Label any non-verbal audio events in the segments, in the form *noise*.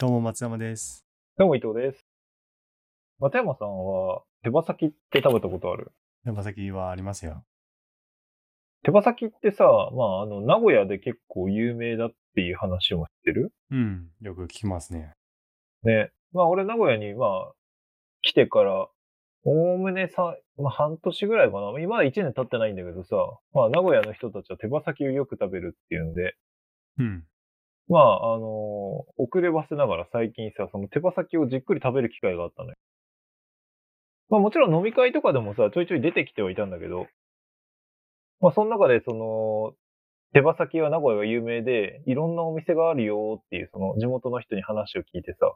どうも松山です。どうも伊藤です。松山さんは手羽先って食べたことある？山崎はありますよ。手羽先ってさ、まあ、あの、名古屋で結構有名だっていう話も知ってる？うん。よく聞きますね。ね。まあ、俺名古屋に、まあ、来てから、おおむねさ、まあ、半年ぐらいかな。今まだ1年経ってないんだけどさ、まあ、名古屋の人たちは手羽先をよく食べるっていうんで、うん。まあ、あのー遅ればせながら最近さ、その手羽先をじっくり食べる機会があったのよ。まあもちろん飲み会とかでもさ、ちょいちょい出てきてはいたんだけど、まあその中でその、手羽先は名古屋が有名で、いろんなお店があるよっていう、その地元の人に話を聞いてさ、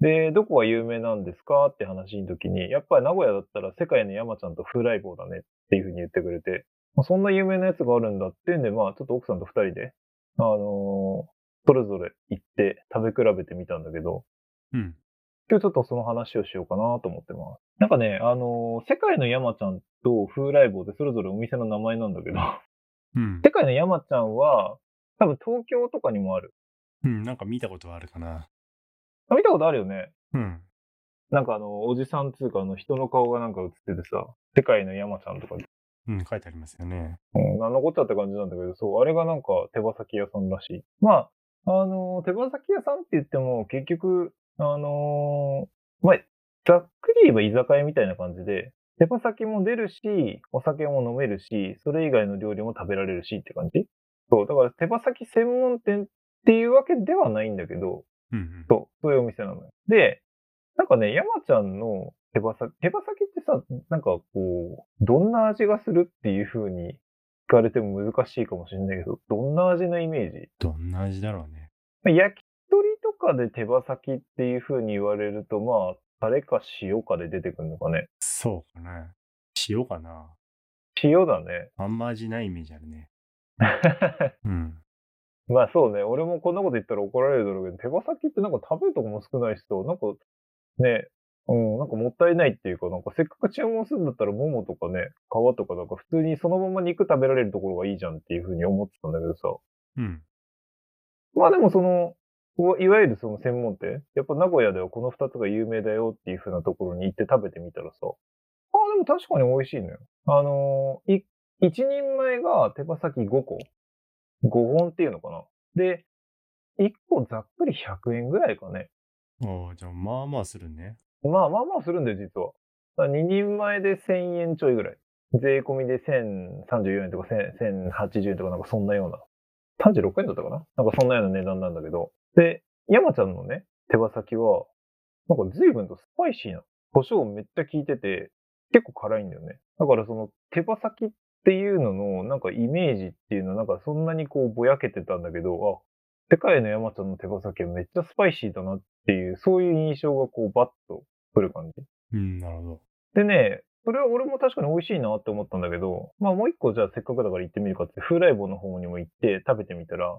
で、どこが有名なんですか？って話の時に、やっぱり名古屋だったら世界の山ちゃんと風来坊だねっていう風に言ってくれて、まあ、そんな有名なやつがあるんだっていうんで、まあちょっと奥さんと二人で、あのそれぞれ行って食べ比べてみたんだけど、うん。今日ちょっとその話をしようかなと思ってます。なんかね、あのー世界の山ちゃんと風来坊でそれぞれお店の名前なんだけど、うん。世界の山ちゃんは、多分東京とかにもある。うん。なんか見たことあるかな。あ見たことあるよね。うん。なんかあの、おじさんつうかあの人の顔がなんか映っててさ、世界の山ちゃんとか、うん。書いてありますよね。うん、なんのこっちゃって感じなんだけど、そう、あれがなんか手羽先屋さんらしい。まあ、あのー手羽先屋さんって言っても結局、あのーまあ、ざっくり言えば居酒屋みたいな感じで、手羽先も出るし、お酒も飲めるし、それ以外の料理も食べられるしって感じそう、だから手羽先専門店っていうわけではないんだけど、うんうん。そう、そういうお店なのよ。で、なんかね、山ちゃんの手羽先、手羽先ってさ、なんかこう、どんな味がするっていう風に聞かれても難しいかもしれないけど、どんな味のイメージ？どんな味だろうね。まあ焼き鳥とかで手羽先っていう風に言われると、まあ、タレか塩かで出てくるのかね。そうかな。塩かな。塩だね。あんま味ないイメージあるね。*laughs* うん。まあそうね、俺もこんなこと言ったら怒られるだろうけど、手羽先ってなんか食べるとこも少ないしさ、なんかね、うん、なんかもったいないっていうか、なんかせっかく注文するんだったら、ももとかね、皮とかなんか普通にそのまま肉食べられるところがいいじゃんっていうふうに思ってたんだけどさ。うん。まあでもその、いわゆるその専門店、やっぱ名古屋ではこの二つが有名だよっていうふうなところに行って食べてみたらさ、ああ、でも確かに美味しいのよ。あのーい、一人前が手羽先5個 ?5 本っていうのかなで、1個ざっくり100円ぐらいかね。おーじゃあまあまあするね。まあまあまあするんだよ、実は。2人前で1000円ちょいぐらい。税込みで1034円とか1000 1080円とかなんかそんなような。36円だったかな？なんかそんなような値段なんだけど。で、山ちゃんのね、手羽先は、なんか随分とスパイシーな。胡椒めっちゃ効いてて、結構辛いんだよね。だからその手羽先っていうののなんかイメージっていうのはなんかそんなにこうぼやけてたんだけど、あ、世界の山ちゃんの手羽先はめっちゃスパイシーだなっていう、そういう印象がこうバッとくる感じ。うん、なるほど。でね、それは俺も確かに美味しいなって思ったんだけど、まあもう一個じゃあせっかくだから行ってみるかって、風来坊の方にも行って食べてみたら、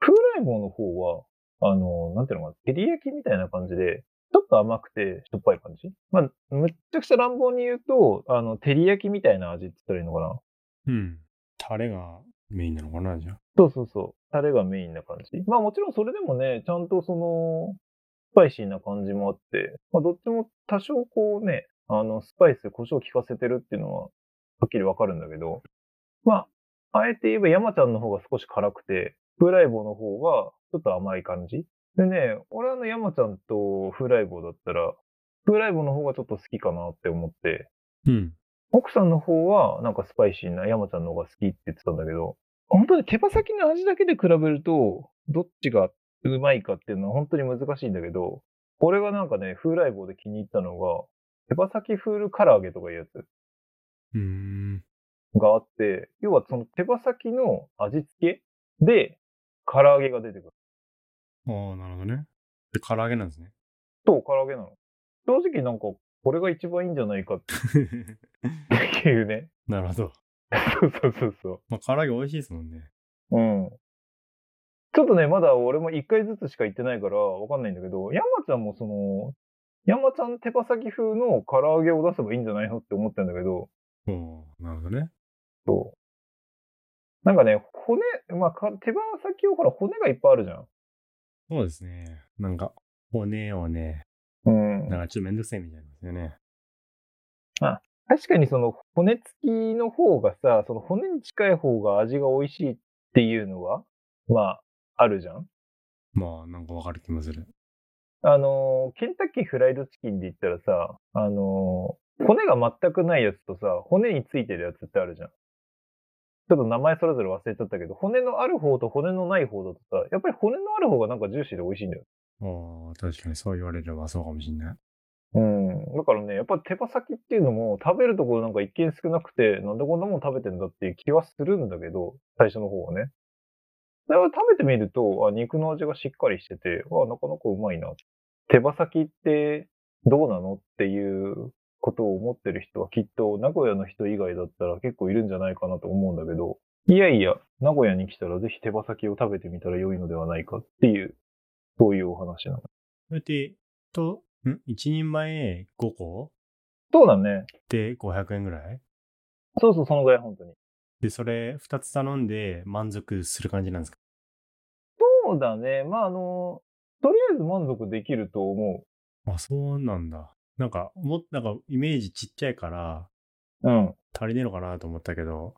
風来坊の方は、あの、なんていうのかな、照り焼きみたいな感じで、ちょっと甘くてしょっぱい感じまあ、むっちゃくちゃ乱暴に言うと、あの、照り焼きみたいな味って言ったらいいのかなうん。タレがメインなのかな、じゃあ。そうそうそう。タレがメインな感じ。まあもちろんそれでもね、ちゃんとその、スパイシーな感じもあって、まあどっちも多少こうね、あの、スパイス、胡椒効かせてるっていうのは、はっきりわかるんだけど、まあ、あえて言えば山ちゃんの方が少し辛くて、風来坊の方がちょっと甘い感じ。でね、俺はあの山ちゃんと風来坊だったら、風来坊の方がちょっと好きかなって思って、うん。奥さんの方は、なんかスパイシーな山ちゃんの方が好きって言ってたんだけど、本当に手羽先の味だけで比べると、どっちがうまいかっていうのは本当に難しいんだけど、俺がなんかね、風来坊で気に入ったのが、手羽先風ル唐揚げとかいうやつうーん。があって、要はその手羽先の味付けで、唐揚げが出てくる。ああ、なるほどね。で、唐揚げなんですね。そう、唐揚げなの。正直なんか、これが一番いいんじゃないかって *laughs* いうね。なるほど。*laughs* そうそうそうそう。まあ、唐揚げ美味しいですもんね。うん。ちょっとね、まだ俺も一回ずつしか行ってないからわかんないんだけど、山ちゃんもその、山ちゃん手羽先風の唐揚げを出せばいいんじゃないのって思ってんだけど、おおなるほどね。そう。なんかね、骨、まあ、か手羽先をほら骨がいっぱいあるじゃん。そうですね。なんか、骨をね、うん。なんかちょっとめんどくさいみたいなんですよね。確かにその骨付きの方がさ、その骨に近い方が味が美味しいっていうのは、まあ、あるじゃん？まあ、なんかわかる気もする。あのーケンタッキーフライドチキンで言ったらさ、あのー骨が全くないやつとさ、骨についてるやつってあるじゃん。ちょっと名前それぞれ忘れちゃったけど、骨のある方と骨のない方だとさ、やっぱり骨のある方がなんかジューシーで美味しいんだよ。ああ、確かにそう言われればそうかもしんない。うん。だからね、やっぱ手羽先っていうのも食べるところなんか一見少なくて、なんでこんなもん食べてんだっていう気はするんだけど、最初の方はね。だから食べてみると、あ、肉の味がしっかりしてて、あ、なかなかうまいな。手羽先ってどうなのっていうことを思ってる人はきっと名古屋の人以外だったら結構いるんじゃないかなと思うんだけど、いやいや、名古屋に来たらぜひ手羽先を食べてみたら良いのではないかっていう、そういうお話なの。それって、と、ん？一人前5個？そうだね。で500円ぐらい？そうそう、そのぐらい本当に。で、それ2つ頼んで満足する感じなんですか？そうだね。まあ、あの、とりあえず満足できると思あ、そうなんだ。なんか、もっなんかイメージちっちゃいからう。うん。足りねえのかなと思ったけど、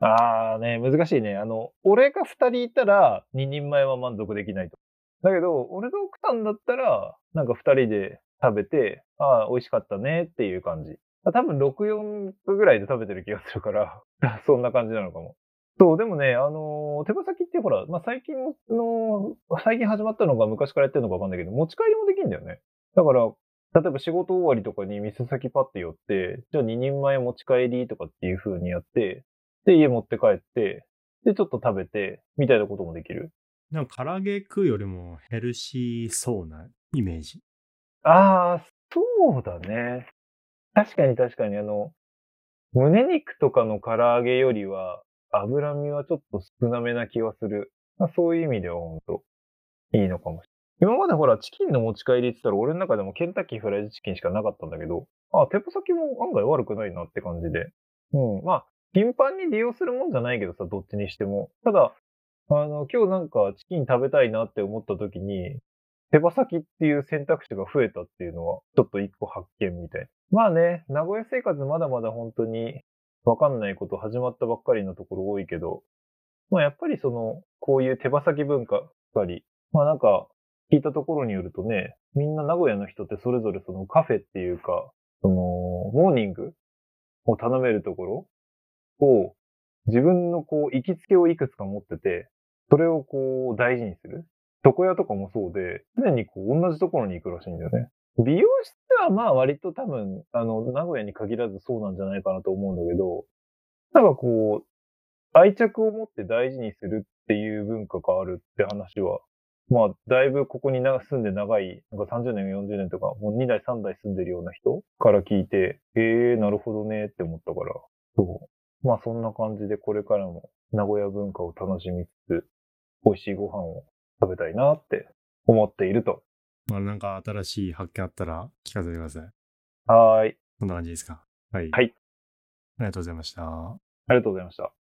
ああね、難しいね。あの、俺が二人いたら、二人前は満足できないと。だけど、俺と奥さんだったら、なんか二人で食べて、ああ、美味しかったねっていう感じ。多分6、4分ぐらいで食べてる気がするから、*laughs* そんな感じなのかも。そう、でもね、あのー手羽先ってほら、まあ、最近の、最近始まったのが昔からやってるのかわかんないけど、持ち帰りもできるんだよね。だから、例えば仕事終わりとかに店先パッて寄って、じゃあ2人前持ち帰りとかっていう風にやって、で、家持って帰って、で、ちょっと食べて、みたいなこともできる。なんか唐揚げ食うよりもヘルシーそうなイメージ。ああ、そうだね。確かに確かに、あの、胸肉とかの唐揚げよりは、脂身はちょっと少なめな気はする。まあ、そういう意味では本当いいのかもしれない。今までほら、チキンの持ち帰りって言ったら、俺の中でもケンタッキーフライドチキンしかなかったんだけど、あ、手羽先も案外悪くないなって感じで。うん。まあ、頻繁に利用するもんじゃないけどさ、どっちにしても。ただ、あの、今日なんかチキン食べたいなって思った時に、手羽先っていう選択肢が増えたっていうのは、ちょっと一個発見みたいな。まあね、名古屋生活まだまだ本当にわかんないこと始まったばっかりのところ多いけど、まあやっぱりその、こういう手羽先文化ばっかり、まあなんか、聞いたところによるとね、みんな名古屋の人ってそれぞれそのカフェっていうか、その、モーニングを頼めるところを、自分のこう、行きつけをいくつか持ってて、それをこう、大事にする。床屋とかもそうで、常にこう、同じところに行くらしいんだよね。美容室はまあ割と多分、あの、名古屋に限らずそうなんじゃないかなと思うんだけど、なんかこう、愛着を持って大事にするっていう文化があるって話は、まあ、だいぶここに住んで長い、なんか30年、40年とか、もう2代、3代住んでるような人から聞いて、ええー、なるほどねって思ったから、そう。まあそんな感じでこれからも名古屋文化を楽しみつつ、美味しいご飯を食べたいなって思っていると。まあなんか新しい発見あったら聞かせてください。はーい。こんな感じですか？はい。はい。ありがとうございました。ありがとうございました。